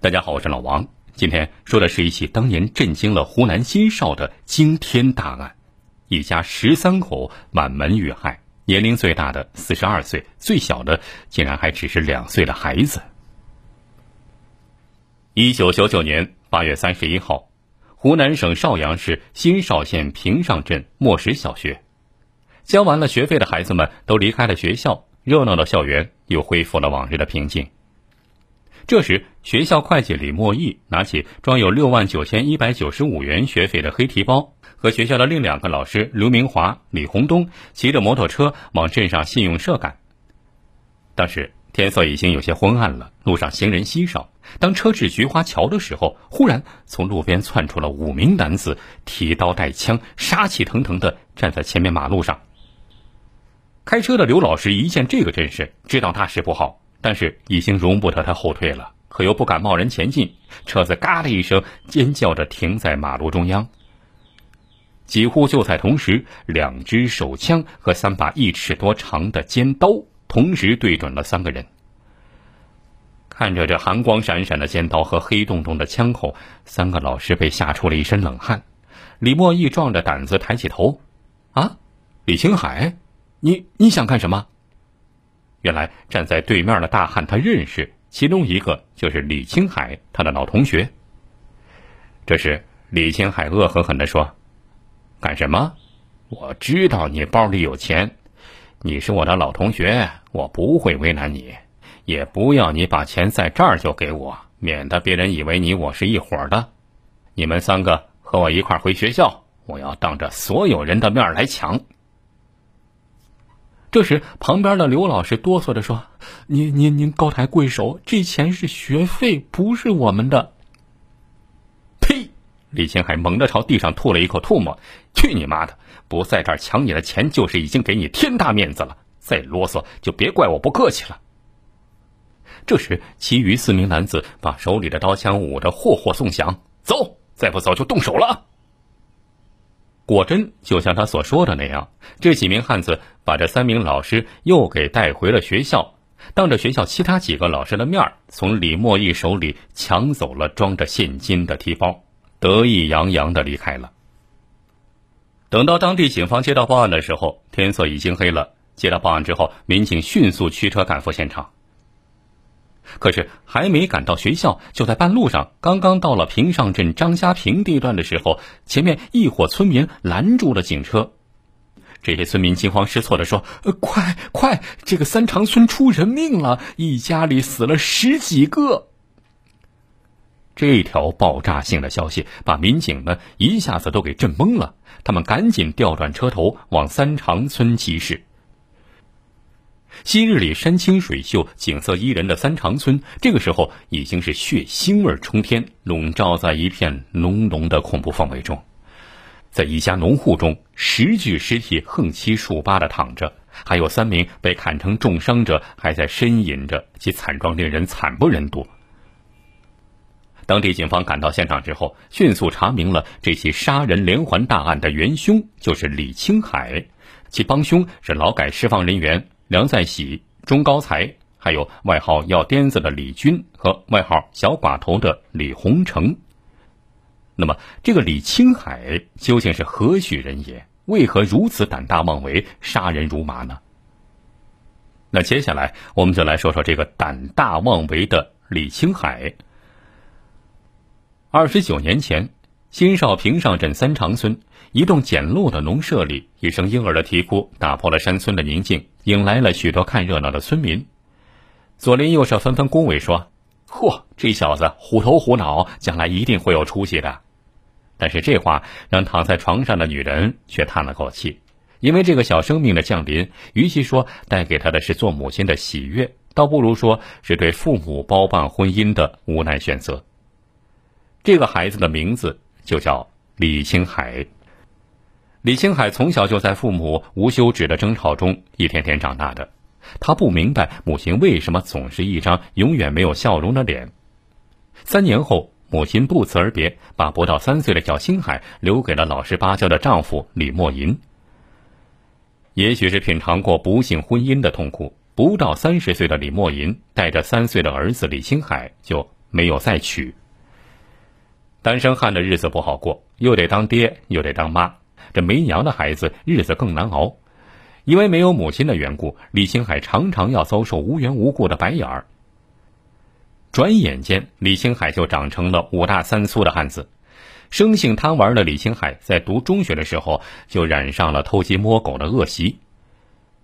大家好，我是老王。今天说的是一起当年震惊了湖南新邵的惊天大案，一家十三口满门遇害，年龄最大的四十二岁，最小的竟然还只是两岁的孩子。一九九九年八月三十一号，湖南省邵阳市新邵县平上镇莫石小学，交完了学费的孩子们都离开了学校，热闹的校园又恢复了往日的平静。这时，学校会计李莫义拿起装有六万九千一百九十五元学费的黑提包，和学校的另两个老师刘明华、李洪东骑着摩托车往镇上信用社赶。当时天色已经有些昏暗了，路上行人稀少。当车至菊花桥的时候，忽然从路边窜出了五名男子，提刀带枪，杀气腾腾的站在前面马路上。开车的刘老师一见这个阵势，知道大事不好。但是已经容不得他后退了，可又不敢贸然前进，车子“嘎”的一声尖叫着停在马路中央。几乎就在同时，两只手枪和三把一尺多长的尖刀同时对准了三个人。看着这寒光闪闪的尖刀和黑洞洞的枪口，三个老师被吓出了一身冷汗。李莫义壮着胆子抬起头：“啊，李青海，你你想干什么？”原来站在对面的大汉他认识，其中一个就是李青海，他的老同学。这时，李青海恶狠狠地说：“干什么？我知道你包里有钱，你是我的老同学，我不会为难你，也不要你把钱在这儿就给我，免得别人以为你我是一伙的。你们三个和我一块回学校，我要当着所有人的面来抢。”这时，旁边的刘老师哆嗦着说：“您您您高抬贵手，这钱是学费，不是我们的。”呸！李青海猛地朝地上吐了一口唾沫：“去你妈的！不在这儿抢你的钱，就是已经给你天大面子了。再啰嗦，就别怪我不客气了。”这时，其余四名男子把手里的刀枪舞得霍霍送响：“走，再不走就动手了。”果真就像他所说的那样，这几名汉子把这三名老师又给带回了学校，当着学校其他几个老师的面从李莫义手里抢走了装着现金的提包，得意洋洋的离开了。等到当地警方接到报案的时候，天色已经黑了。接到报案之后，民警迅速驱车赶赴现场。可是还没赶到学校，就在半路上，刚刚到了平上镇张家坪地段的时候，前面一伙村民拦住了警车。这些村民惊慌失措的说：“快快，这个三长村出人命了，一家里死了十几个。”这条爆炸性的消息把民警们一下子都给震懵了，他们赶紧调转车头往三长村疾驶。昔日里山清水秀、景色宜人的三长村，这个时候已经是血腥味冲天，笼罩在一片浓浓的恐怖氛围中。在一家农户中，十具尸体横七竖八的躺着，还有三名被砍成重伤者还在呻吟着，其惨状令人惨不忍睹。当地警方赶到现场之后，迅速查明了这起杀人连环大案的元凶就是李青海，其帮凶是劳改释放人员。梁在喜、钟高才，还有外号“药颠子”的李军和外号“小寡头”的李洪成。那么，这个李青海究竟是何许人也？为何如此胆大妄为、杀人如麻呢？那接下来，我们就来说说这个胆大妄为的李青海。二十九年前。新邵平上镇三长村一栋简陋的农舍里，一声婴儿的啼哭打破了山村的宁静，引来了许多看热闹的村民。左邻右舍纷纷恭维说：“嚯，这小子虎头虎脑，将来一定会有出息的。”但是这话让躺在床上的女人却叹了口气，因为这个小生命的降临，与其说带给她的是做母亲的喜悦，倒不如说是对父母包办婚姻的无奈选择。这个孩子的名字。就叫李青海。李青海从小就在父母无休止的争吵中一天天长大的，他不明白母亲为什么总是一张永远没有笑容的脸。三年后，母亲不辞而别，把不到三岁的小青海留给了老实巴交的丈夫李莫银。也许是品尝过不幸婚姻的痛苦，不到三十岁的李莫银带着三岁的儿子李青海就没有再娶。单身汉的日子不好过，又得当爹又得当妈，这没娘的孩子日子更难熬。因为没有母亲的缘故，李青海常常要遭受无缘无故的白眼儿。转眼间，李青海就长成了五大三粗的汉子。生性贪玩的李青海在读中学的时候就染上了偷鸡摸狗的恶习。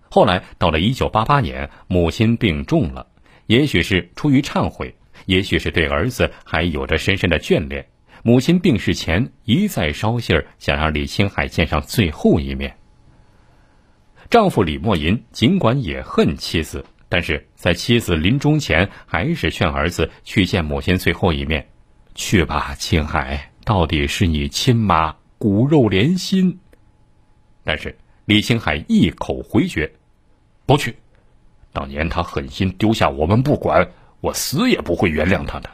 后来到了一九八八年，母亲病重了，也许是出于忏悔，也许是对儿子还有着深深的眷恋。母亲病逝前一再捎信儿，想让李青海见上最后一面。丈夫李默银尽管也恨妻子，但是在妻子临终前，还是劝儿子去见母亲最后一面。去吧，青海，到底是你亲妈，骨肉连心。但是李青海一口回绝，不去。当年他狠心丢下我们不管，我死也不会原谅他的。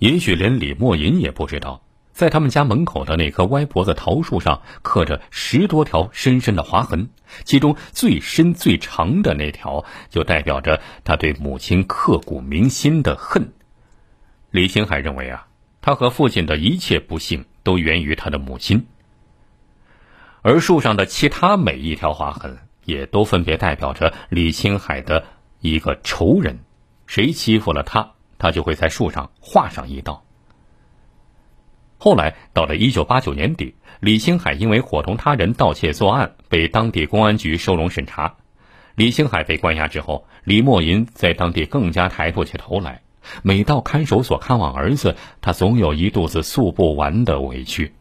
也许连李默吟也不知道，在他们家门口的那棵歪脖子桃树上刻着十多条深深的划痕，其中最深最长的那条，就代表着他对母亲刻骨铭心的恨。李青海认为啊，他和父亲的一切不幸都源于他的母亲，而树上的其他每一条划痕，也都分别代表着李青海的一个仇人，谁欺负了他。他就会在树上画上一道。后来到了一九八九年底，李兴海因为伙同他人盗窃作案，被当地公安局收容审查。李兴海被关押之后，李默银在当地更加抬不起头来。每到看守所看望儿子，他总有一肚子诉不完的委屈。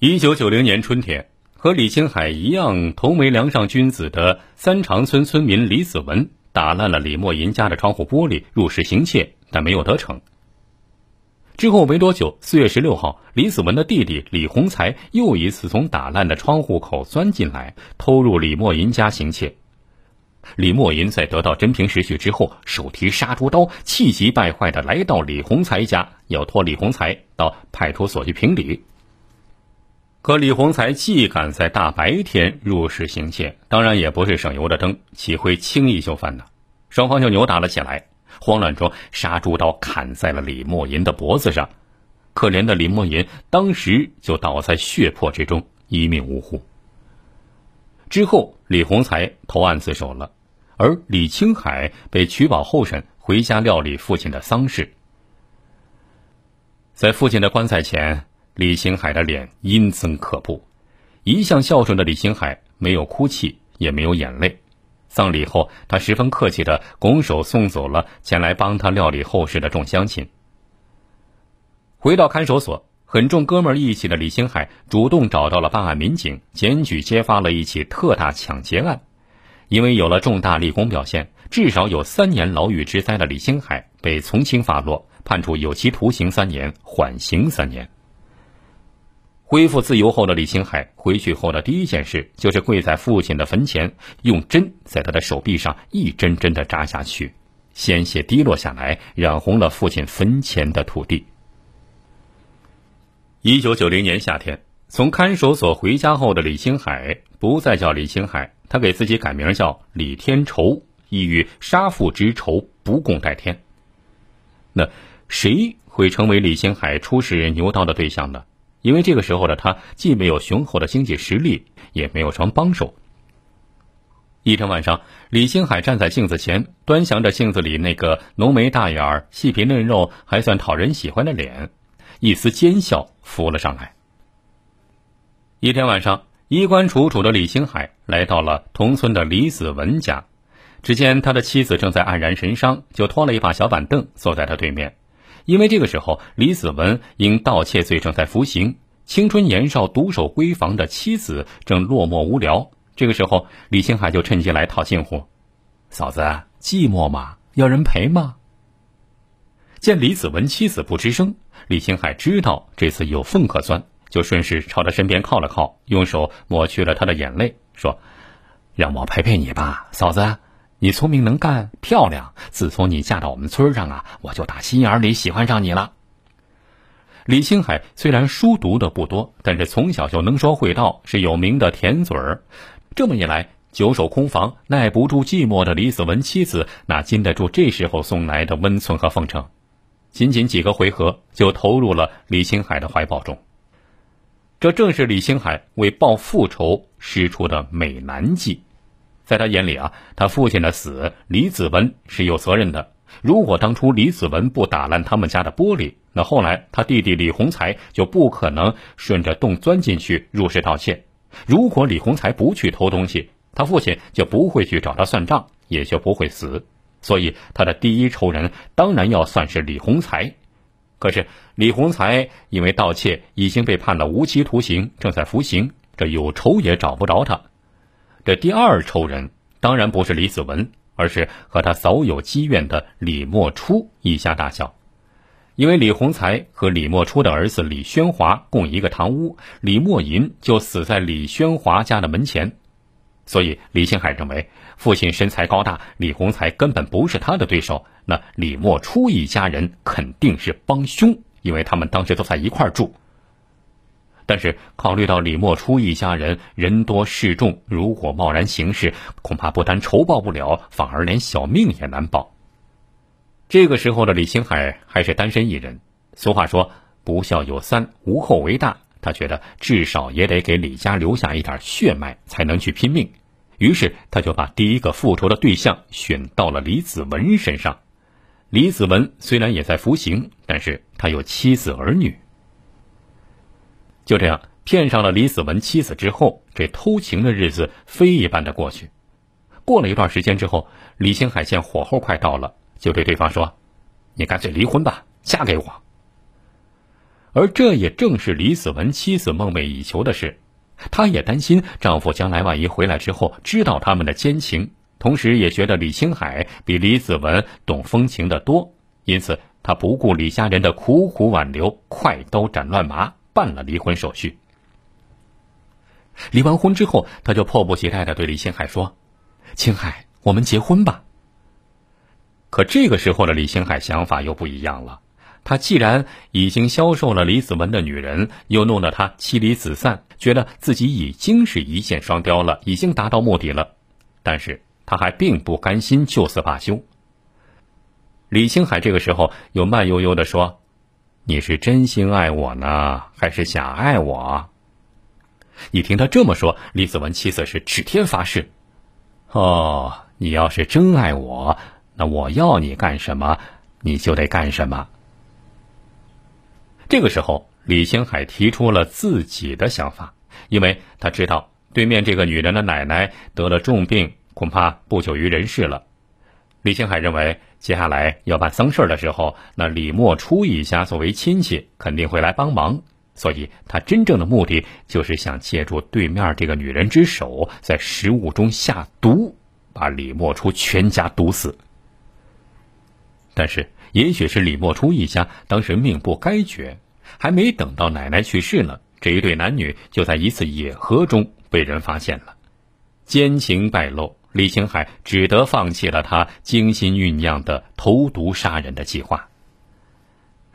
一九九零年春天，和李兴海一样同为梁上君子的三长村村民李子文。打烂了李默银家的窗户玻璃，入室行窃，但没有得逞。之后没多久，四月十六号，李子文的弟弟李洪才又一次从打烂的窗户口钻进来，偷入李默银家行窃。李默银在得到真凭实据之后，手提杀猪刀，气急败坏的来到李洪才家，要拖李洪才到派出所去评理。可李洪才既敢在大白天入室行窃，当然也不是省油的灯，岂会轻易就范呢？双方就扭打了起来，慌乱中杀猪刀砍在了李默银的脖子上，可怜的李默银当时就倒在血泊之中，一命呜呼。之后，李洪才投案自首了，而李青海被取保候审，回家料理父亲的丧事。在父亲的棺材前。李星海的脸阴森可怖，一向孝顺的李星海没有哭泣，也没有眼泪。丧礼后，他十分客气的拱手送走了前来帮他料理后事的众乡亲。回到看守所，很重哥们义气的李星海主动找到了办案民警，检举揭发了一起特大抢劫案。因为有了重大立功表现，至少有三年牢狱之灾的李星海被从轻发落，判处有期徒刑三年，缓刑三年。恢复自由后的李星海回去后的第一件事就是跪在父亲的坟前，用针在他的手臂上一针针的扎下去，鲜血滴落下来，染红了父亲坟前的土地。一九九零年夏天，从看守所回家后的李星海不再叫李星海，他给自己改名叫李天仇，意欲杀父之仇不共戴天。那谁会成为李星海出使牛刀的对象呢？因为这个时候的他既没有雄厚的经济实力，也没有什么帮手。一天晚上，李星海站在镜子前，端详着镜子里那个浓眉大眼、细皮嫩肉、还算讨人喜欢的脸，一丝奸笑浮了上来。一天晚上，衣冠楚楚的李星海来到了同村的李子文家，只见他的妻子正在黯然神伤，就拖了一把小板凳坐在他对面。因为这个时候，李子文因盗窃罪正在服刑，青春年少、独守闺房的妻子正落寞无聊。这个时候，李星海就趁机来套近乎：“嫂子，寂寞吗？要人陪吗？”见李子文妻子不吱声，李星海知道这次有缝可钻，就顺势朝他身边靠了靠，用手抹去了他的眼泪，说：“让我陪陪你吧，嫂子。”你聪明能干，漂亮。自从你嫁到我们村上啊，我就打心眼里喜欢上你了。李星海虽然书读的不多，但是从小就能说会道，是有名的甜嘴儿。这么一来，久守空房、耐不住寂寞的李子文妻子，哪经得住这时候送来的温存和奉承？仅仅几个回合，就投入了李青海的怀抱中。这正是李青海为报复仇使出的美男计。在他眼里啊，他父亲的死，李子文是有责任的。如果当初李子文不打烂他们家的玻璃，那后来他弟弟李洪才就不可能顺着洞钻进去入室盗窃。如果李洪才不去偷东西，他父亲就不会去找他算账，也就不会死。所以他的第一仇人当然要算是李洪才。可是李洪才因为盗窃已经被判了无期徒刑，正在服刑，这有仇也找不着他。这第二仇人当然不是李子文。而是和他早有积怨的李莫初一家大小，因为李洪才和李莫初的儿子李宣华共一个堂屋，李莫银就死在李宣华家的门前，所以李青海认为父亲身材高大，李洪才根本不是他的对手，那李莫初一家人肯定是帮凶，因为他们当时都在一块住。但是考虑到李莫初一家人人多势众，如果贸然行事，恐怕不但仇报不了，反而连小命也难保。这个时候的李青海还是单身一人。俗话说“不孝有三，无后为大”，他觉得至少也得给李家留下一点血脉，才能去拼命。于是他就把第一个复仇的对象选到了李子文身上。李子文虽然也在服刑，但是他有妻子儿女。就这样骗上了李子文妻子之后，这偷情的日子飞一般的过去。过了一段时间之后，李星海见火候快到了，就对对方说：“你干脆离婚吧，嫁给我。”而这也正是李子文妻子梦寐以求的事。她也担心丈夫将来万一回来之后知道他们的奸情，同时也觉得李星海比李子文懂风情的多，因此她不顾李家人的苦苦挽留，快刀斩乱麻。办了离婚手续。离完婚之后，他就迫不及待的对李青海说：“青海，我们结婚吧。”可这个时候的李青海想法又不一样了。他既然已经销售了李子文的女人，又弄得他妻离子散，觉得自己已经是一箭双雕了，已经达到目的了。但是他还并不甘心就此罢休。李青海这个时候又慢悠悠的说。你是真心爱我呢，还是假爱我？一听他这么说，李子文妻子是指天发誓：“哦，你要是真爱我，那我要你干什么，你就得干什么。”这个时候，李星海提出了自己的想法，因为他知道对面这个女人的奶奶得了重病，恐怕不久于人世了。李星海认为。接下来要办丧事的时候，那李莫初一家作为亲戚肯定会来帮忙，所以他真正的目的就是想借助对面这个女人之手，在食物中下毒，把李莫初全家毒死。但是，也许是李莫初一家当时命不该绝，还没等到奶奶去世呢，这一对男女就在一次野合中被人发现了，奸情败露。李青海只得放弃了他精心酝酿的投毒杀人的计划。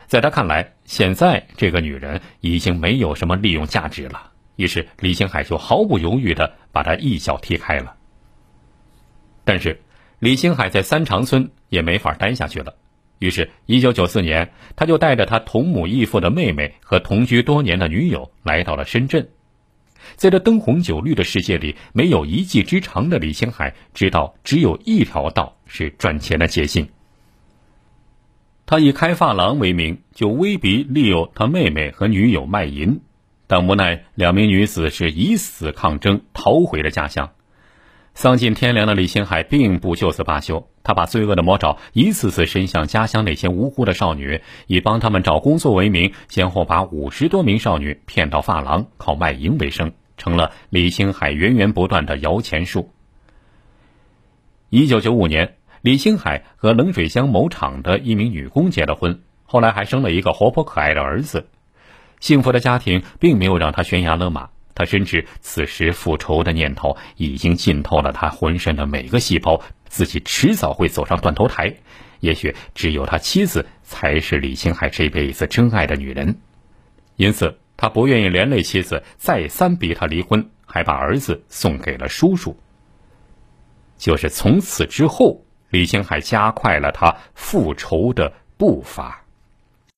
在他看来，现在这个女人已经没有什么利用价值了，于是李青海就毫不犹豫的把她一脚踢开了。但是，李青海在三长村也没法待下去了，于是，一九九四年，他就带着他同母异父的妹妹和同居多年的女友来到了深圳。在这灯红酒绿的世界里，没有一技之长的李兴海知道，只有一条道是赚钱的捷径。他以开发廊为名，就威逼利诱他妹妹和女友卖淫，但无奈两名女子是以死抗争，逃回了家乡。丧尽天良的李青海并不就此罢休，他把罪恶的魔爪一次次伸向家乡那些无辜的少女，以帮他们找工作为名，先后把五十多名少女骗到发廊，靠卖淫为生，成了李青海源源不断的摇钱树。一九九五年，李青海和冷水乡某厂的一名女工结了婚，后来还生了一个活泼可爱的儿子。幸福的家庭并没有让他悬崖勒马。他深知此时复仇的念头已经浸透了他浑身的每个细胞，自己迟早会走上断头台。也许只有他妻子才是李青海这辈子真爱的女人，因此他不愿意连累妻子，再三逼他离婚，还把儿子送给了叔叔。就是从此之后，李青海加快了他复仇的步伐。